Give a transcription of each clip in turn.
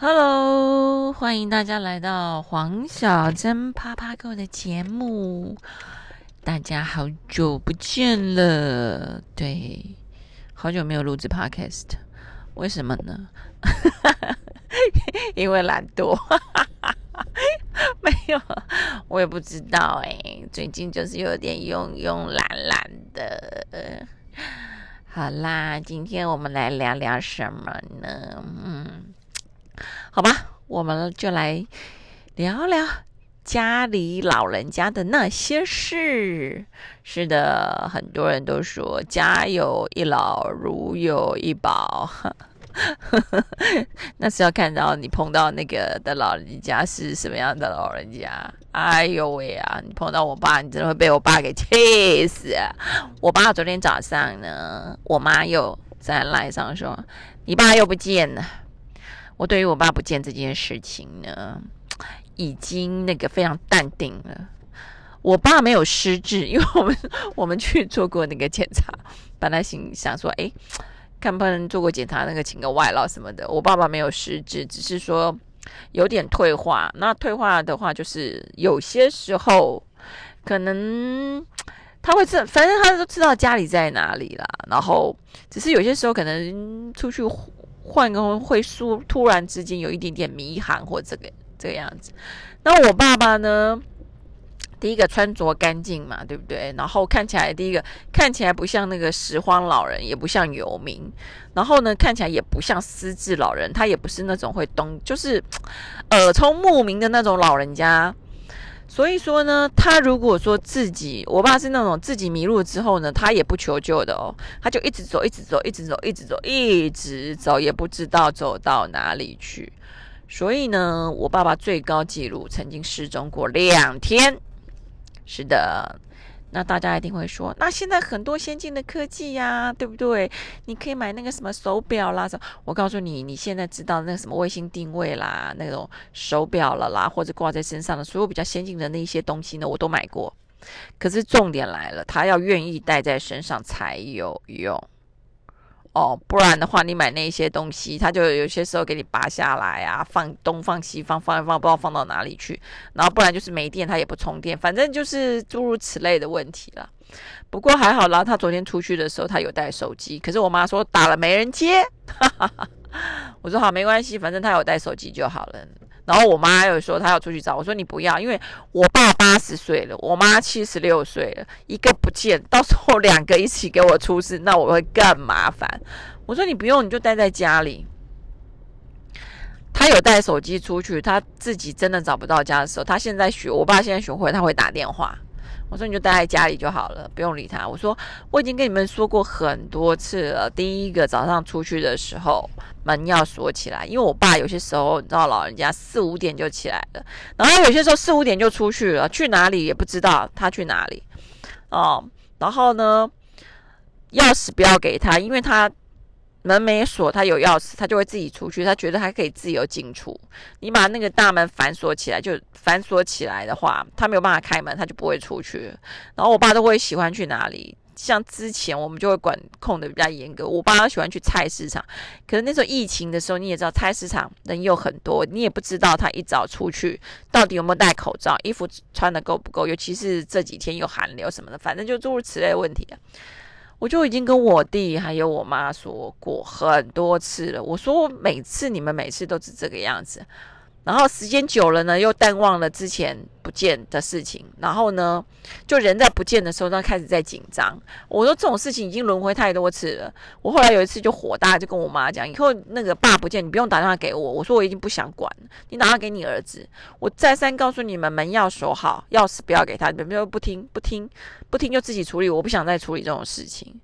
Hello，欢迎大家来到黄小珍啪啪狗的节目。大家好久不见了，对，好久没有录制 Podcast，为什么呢？因为懒惰，没有，我也不知道哎。最近就是有点慵慵懒懒的。好啦，今天我们来聊聊什么呢？嗯，好吧，我们就来聊聊家里老人家的那些事。是的，很多人都说家有一老，如有一宝。那是要看到你碰到那个的老人家是什么样的老人家。哎呦喂啊！你碰到我爸，你真的会被我爸给气死。我爸昨天早上呢，我妈又在赖上说，你爸又不见了。我对于我爸不见这件事情呢，已经那个非常淡定了。我爸没有失智，因为我们我们去做过那个检查，本来心想说，哎。看不能做过检查，那个请个外劳什么的。我爸爸没有失智，只是说有点退化。那退化的话，就是有些时候可能他会知，反正他都知道家里在哪里啦。然后只是有些时候可能出去换个会突突然之间有一点点迷航或这个这个样子。那我爸爸呢？第一个穿着干净嘛，对不对？然后看起来，第一个看起来不像那个拾荒老人，也不像游民。然后呢，看起来也不像失智老人，他也不是那种会东，就是耳聪目明的那种老人家。所以说呢，他如果说自己，我爸是那种自己迷路之后呢，他也不求救的哦，他就一直走，一直走，一直走，一直走，一直走，也不知道走到哪里去。所以呢，我爸爸最高纪录曾经失踪过两天。是的，那大家一定会说，那现在很多先进的科技呀，对不对？你可以买那个什么手表啦，什我告诉你，你现在知道那个什么卫星定位啦，那种手表了啦，或者挂在身上的所有比较先进的那些东西呢，我都买过。可是重点来了，他要愿意戴在身上才有用。哦，不然的话，你买那些东西，他就有些时候给你拔下来啊，放东放西放，放一放不知道放到哪里去。然后不然就是没电，他也不充电，反正就是诸如此类的问题了。不过还好啦，他昨天出去的时候他有带手机，可是我妈说打了没人接。我说好，没关系，反正他有带手机就好了。然后我妈又说她要出去找，我说你不要，因为我爸八十岁了，我妈七十六岁了，一个不见，到时候两个一起给我出事，那我会更麻烦。我说你不用，你就待在家里。他有带手机出去，他自己真的找不到家的时候，他现在学，我爸现在学会他会打电话。我说你就待在家里就好了，不用理他。我说我已经跟你们说过很多次了。第一个早上出去的时候门要锁起来，因为我爸有些时候你知道老人家四五点就起来了，然后有些时候四五点就出去了，去哪里也不知道他去哪里哦。然后呢，钥匙不要给他，因为他。门没锁，他有钥匙，他就会自己出去。他觉得他可以自由进出。你把那个大门反锁起来，就反锁起来的话，他没有办法开门，他就不会出去。然后我爸都会喜欢去哪里？像之前我们就会管控的比较严格。我爸喜欢去菜市场，可是那时候疫情的时候，你也知道菜市场人又很多，你也不知道他一早出去到底有没有戴口罩，衣服穿的够不够，尤其是这几天有寒流什么的，反正就诸如此类问题。我就已经跟我弟还有我妈说过很多次了。我说我每次你们每次都是这个样子，然后时间久了呢，又淡忘了之前不见的事情，然后呢，就人在不见的时候，他开始在紧张。我说这种事情已经轮回太多次了。我后来有一次就火大，就跟我妈讲，以后那个爸不见，你不用打电话给我。我说我已经不想管，你打电话给你儿子。我再三告诉你们，门要锁好，钥匙不要给他，你们又不听，不听。不听就自己处理，我不想再处理这种事情。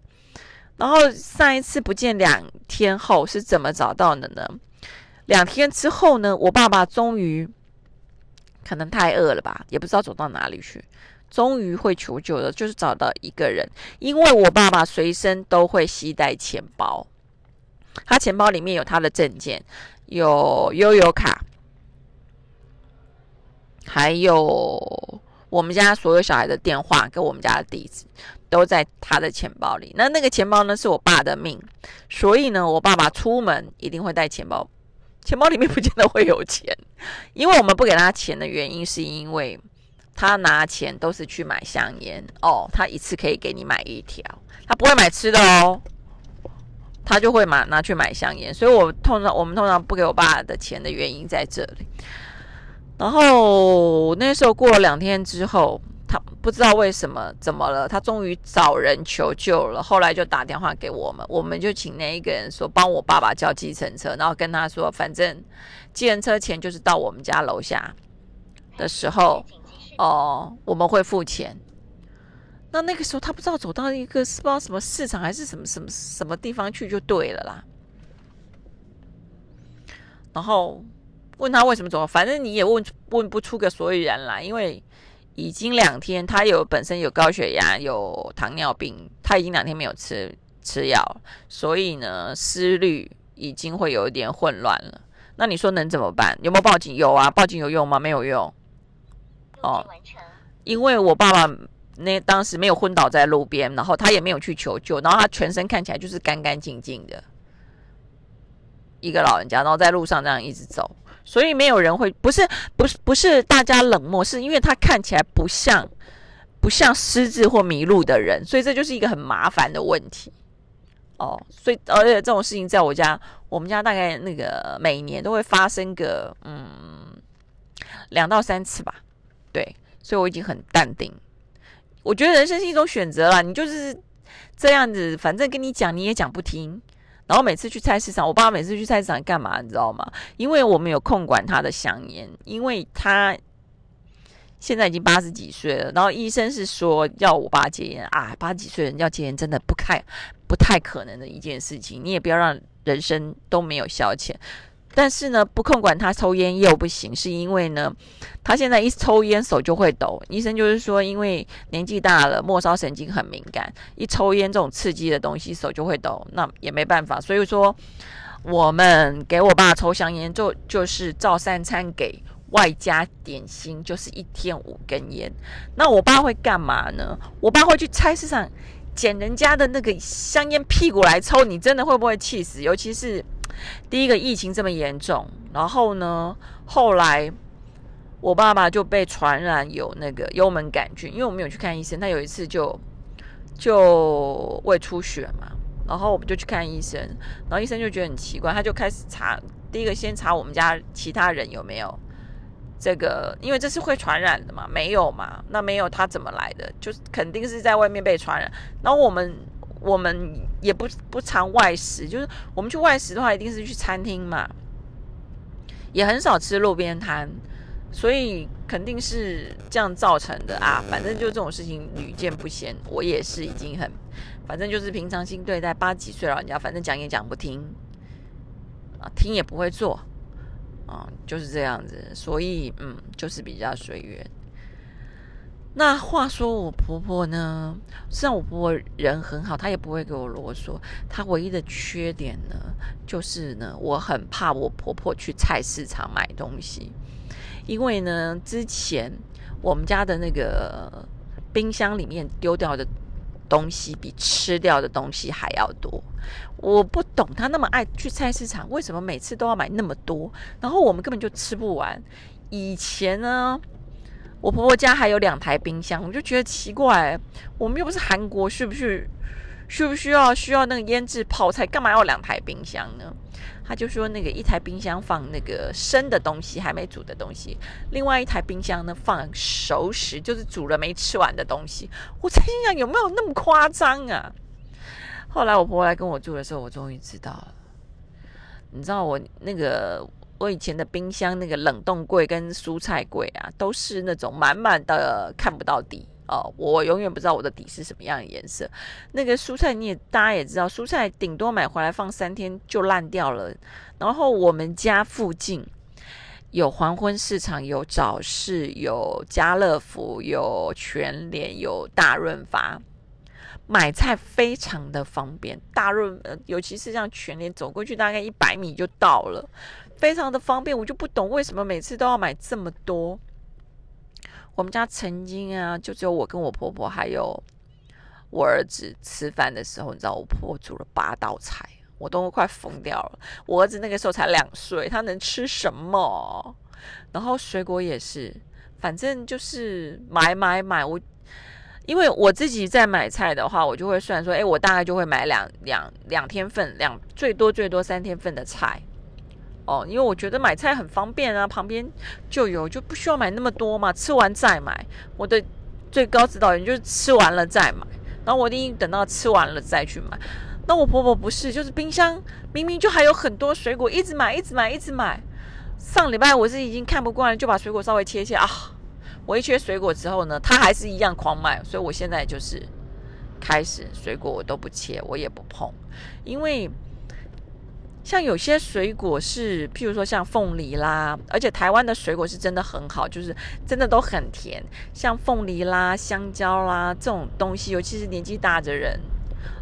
然后上一次不见两天后是怎么找到的呢？两天之后呢，我爸爸终于可能太饿了吧，也不知道走到哪里去，终于会求救了，就是找到一个人，因为我爸爸随身都会携带钱包，他钱包里面有他的证件，有悠游卡，还有。我们家所有小孩的电话跟我们家的地址都在他的钱包里。那那个钱包呢，是我爸的命，所以呢，我爸爸出门一定会带钱包钱包里面不见得会有钱，因为我们不给他钱的原因，是因为他拿钱都是去买香烟哦，他一次可以给你买一条，他不会买吃的哦，他就会买拿去买香烟，所以我通常我们通常不给我爸的钱的原因在这里。然后那时候过了两天之后。不知道为什么怎么了，他终于找人求救了。后来就打电话给我们，我们就请那一个人说帮我爸爸叫计程车，然后跟他说，反正计程车钱就是到我们家楼下的时候，哦，我们会付钱。那那个时候他不知道走到一个不知道什么市场还是什么什么什么地方去就对了啦。然后问他为什么走，反正你也问问不出个所以然来，因为。已经两天，他有本身有高血压，有糖尿病，他已经两天没有吃吃药，所以呢，思虑已经会有一点混乱了。那你说能怎么办？有没有报警？有啊，报警有用吗？没有用。哦，因为我爸爸那当时没有昏倒在路边，然后他也没有去求救，然后他全身看起来就是干干净净的一个老人家，然后在路上这样一直走。所以没有人会不是不是不是大家冷漠，是因为他看起来不像不像失智或迷路的人，所以这就是一个很麻烦的问题哦。所以而且这种事情在我家，我们家大概那个每年都会发生个嗯两到三次吧。对，所以我已经很淡定。我觉得人生是一种选择啦，你就是这样子，反正跟你讲你也讲不听。然后每次去菜市场，我爸每次去菜市场干嘛？你知道吗？因为我们有控管他的香烟，因为他现在已经八十几岁了。然后医生是说要我爸戒烟啊，八十几岁人要戒烟真的不太不太可能的一件事情。你也不要让人生都没有消遣。但是呢，不控管他抽烟又不行，是因为呢，他现在一抽烟手就会抖。医生就是说，因为年纪大了，末梢神经很敏感，一抽烟这种刺激的东西手就会抖，那也没办法。所以说，我们给我爸抽香烟，就就是照三餐给，外加点心，就是一天五根烟。那我爸会干嘛呢？我爸会去菜市场捡人家的那个香烟屁股来抽，你真的会不会气死？尤其是。第一个疫情这么严重，然后呢，后来我爸爸就被传染有那个幽门杆菌，因为我们有去看医生，他有一次就就胃出血嘛，然后我们就去看医生，然后医生就觉得很奇怪，他就开始查，第一个先查我们家其他人有没有这个，因为这是会传染的嘛，没有嘛，那没有他怎么来的？就是肯定是在外面被传染，然后我们。我们也不不常外食，就是我们去外食的话，一定是去餐厅嘛，也很少吃路边摊，所以肯定是这样造成的啊。反正就这种事情屡见不鲜，我也是已经很，反正就是平常心对待八几岁老人家，反正讲也讲不听啊，听也不会做啊，就是这样子，所以嗯，就是比较随缘。那话说，我婆婆呢？虽然我婆婆人很好，她也不会给我啰嗦。她唯一的缺点呢，就是呢，我很怕我婆婆去菜市场买东西，因为呢，之前我们家的那个冰箱里面丢掉的东西比吃掉的东西还要多。我不懂她那么爱去菜市场，为什么每次都要买那么多？然后我们根本就吃不完。以前呢？我婆婆家还有两台冰箱，我就觉得奇怪，我们又不是韩国，需不需需不需要需要那个腌制泡菜，干嘛要两台冰箱呢？他就说那个一台冰箱放那个生的东西，还没煮的东西，另外一台冰箱呢放熟食，就是煮了没吃完的东西。我在心想有没有那么夸张啊？后来我婆婆来跟我住的时候，我终于知道了。你知道我那个。我以前的冰箱那个冷冻柜跟蔬菜柜啊，都是那种满满的看不到底哦。我永远不知道我的底是什么样的颜色。那个蔬菜你也大家也知道，蔬菜顶多买回来放三天就烂掉了。然后我们家附近有黄昏市场，有早市，有家乐福，有全联，有大润发，买菜非常的方便。大润，尤其是像全联，走过去大概一百米就到了。非常的方便，我就不懂为什么每次都要买这么多。我们家曾经啊，就只有我跟我婆婆还有我儿子吃饭的时候，你知道我婆婆煮了八道菜，我都快疯掉了。我儿子那个时候才两岁，他能吃什么？然后水果也是，反正就是买买买。我因为我自己在买菜的话，我就会算说，哎，我大概就会买两两两天份，两最多最多三天份的菜。哦，因为我觉得买菜很方便啊，旁边就有，就不需要买那么多嘛，吃完再买。我的最高指导员就是吃完了再买，然后我一定等到吃完了再去买。那我婆婆不是，就是冰箱明明就还有很多水果，一直买，一直买，一直买。上礼拜我是已经看不惯了，就把水果稍微切切啊。我一切水果之后呢，她还是一样狂买，所以我现在就是开始水果我都不切，我也不碰，因为。像有些水果是，譬如说像凤梨啦，而且台湾的水果是真的很好，就是真的都很甜。像凤梨啦、香蕉啦这种东西，尤其是年纪大的人，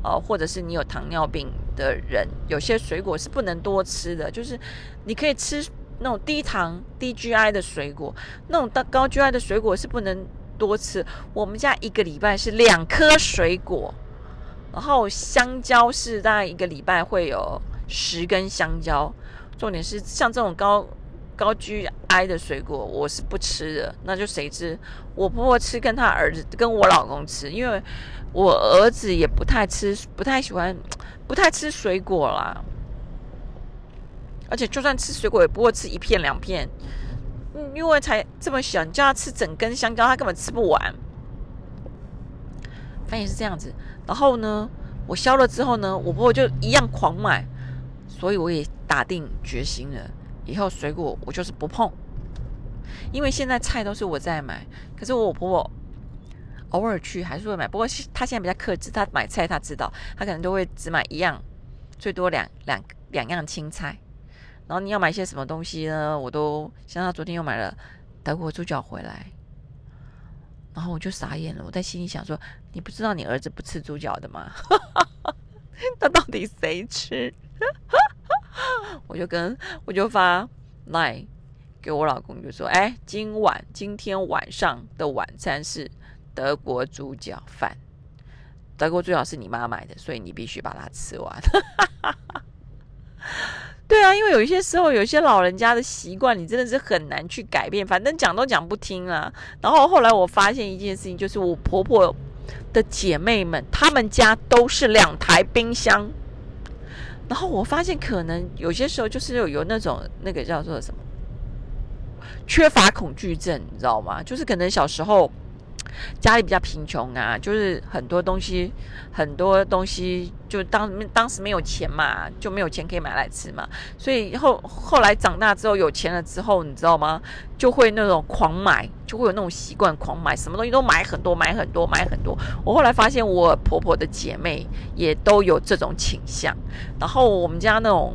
呃，或者是你有糖尿病的人，有些水果是不能多吃的。就是你可以吃那种低糖、低 GI 的水果，那种高高 GI 的水果是不能多吃。我们家一个礼拜是两颗水果，然后香蕉是大概一个礼拜会有。十根香蕉，重点是像这种高高 GI 的水果，我是不吃的。那就谁吃？我婆婆吃，跟她儿子，跟我老公吃。因为我儿子也不太吃，不太喜欢，不太吃水果啦。而且就算吃水果，也不会吃一片两片。因为才这么小，你叫他吃整根香蕉，他根本吃不完。反正是这样子。然后呢，我削了之后呢，我婆婆就一样狂买。所以我也打定决心了，以后水果我就是不碰，因为现在菜都是我在买。可是我婆婆偶尔去还是会买，不过她现在比较克制，她买菜她知道，她可能都会只买一样，最多两两两样青菜。然后你要买些什么东西呢？我都像她昨天又买了德国猪脚回来，然后我就傻眼了，我在心里想说：你不知道你儿子不吃猪脚的吗？那到底谁吃？我就跟我就发来给我老公，就说：“哎，今晚今天晚上的晚餐是德国猪脚饭。德国猪脚是你妈买的，所以你必须把它吃完。”对啊，因为有一些时候，有些老人家的习惯，你真的是很难去改变。反正讲都讲不听啊。然后后来我发现一件事情，就是我婆婆的姐妹们，她们家都是两台冰箱。然后我发现，可能有些时候就是有有那种那个叫做什么缺乏恐惧症，你知道吗？就是可能小时候。家里比较贫穷啊，就是很多东西，很多东西就当当时没有钱嘛，就没有钱可以买来吃嘛。所以后后来长大之后有钱了之后，你知道吗？就会那种狂买，就会有那种习惯狂买，什么东西都买很多，买很多，买很多。我后来发现，我婆婆的姐妹也都有这种倾向。然后我们家那种。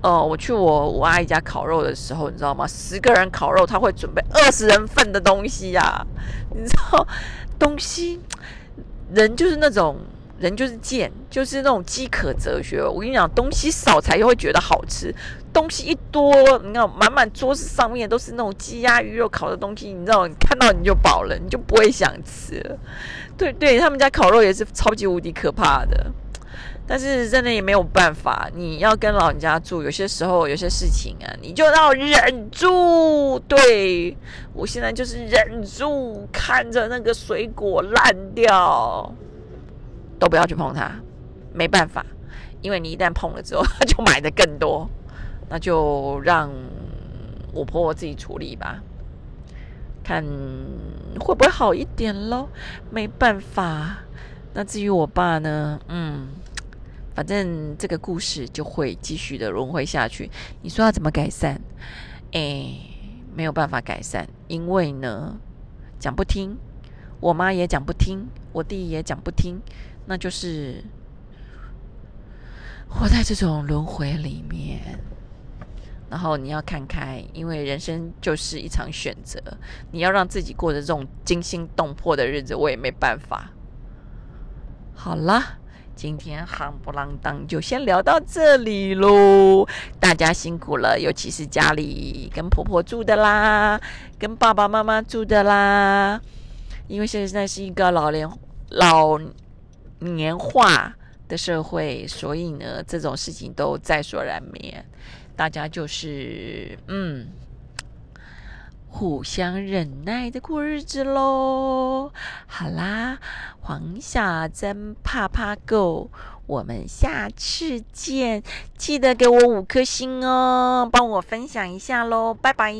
哦，我去我我阿姨家烤肉的时候，你知道吗？十个人烤肉，他会准备二十人份的东西呀。你知道，东西人就是那种人就是贱，就是那种饥渴哲学。我跟你讲，东西少才会觉得好吃，东西一多，你看满满桌子上面都是那种鸡鸭鱼肉烤的东西，你知道，你看到你就饱了，你就不会想吃。对对，他们家烤肉也是超级无敌可怕的。但是真的也没有办法，你要跟老人家住，有些时候有些事情啊，你就要忍住。对我现在就是忍住，看着那个水果烂掉，都不要去碰它，没办法，因为你一旦碰了之后，他就买的更多，那就让我婆婆自己处理吧，看会不会好一点喽。没办法，那至于我爸呢，嗯。反正这个故事就会继续的轮回下去。你说要怎么改善？哎，没有办法改善，因为呢，讲不听，我妈也讲不听，我弟也讲不听，那就是活在这种轮回里面。然后你要看开，因为人生就是一场选择，你要让自己过着这种惊心动魄的日子，我也没办法。好了。今天夯不啷当就先聊到这里喽，大家辛苦了，尤其是家里跟婆婆住的啦，跟爸爸妈妈住的啦，因为现在是一个老年老年化的社会，所以呢，这种事情都在所难免。大家就是嗯，互相忍耐的过日子喽。好啦，黄小珍怕怕狗，我们下次见，记得给我五颗星哦，帮我分享一下喽，拜拜。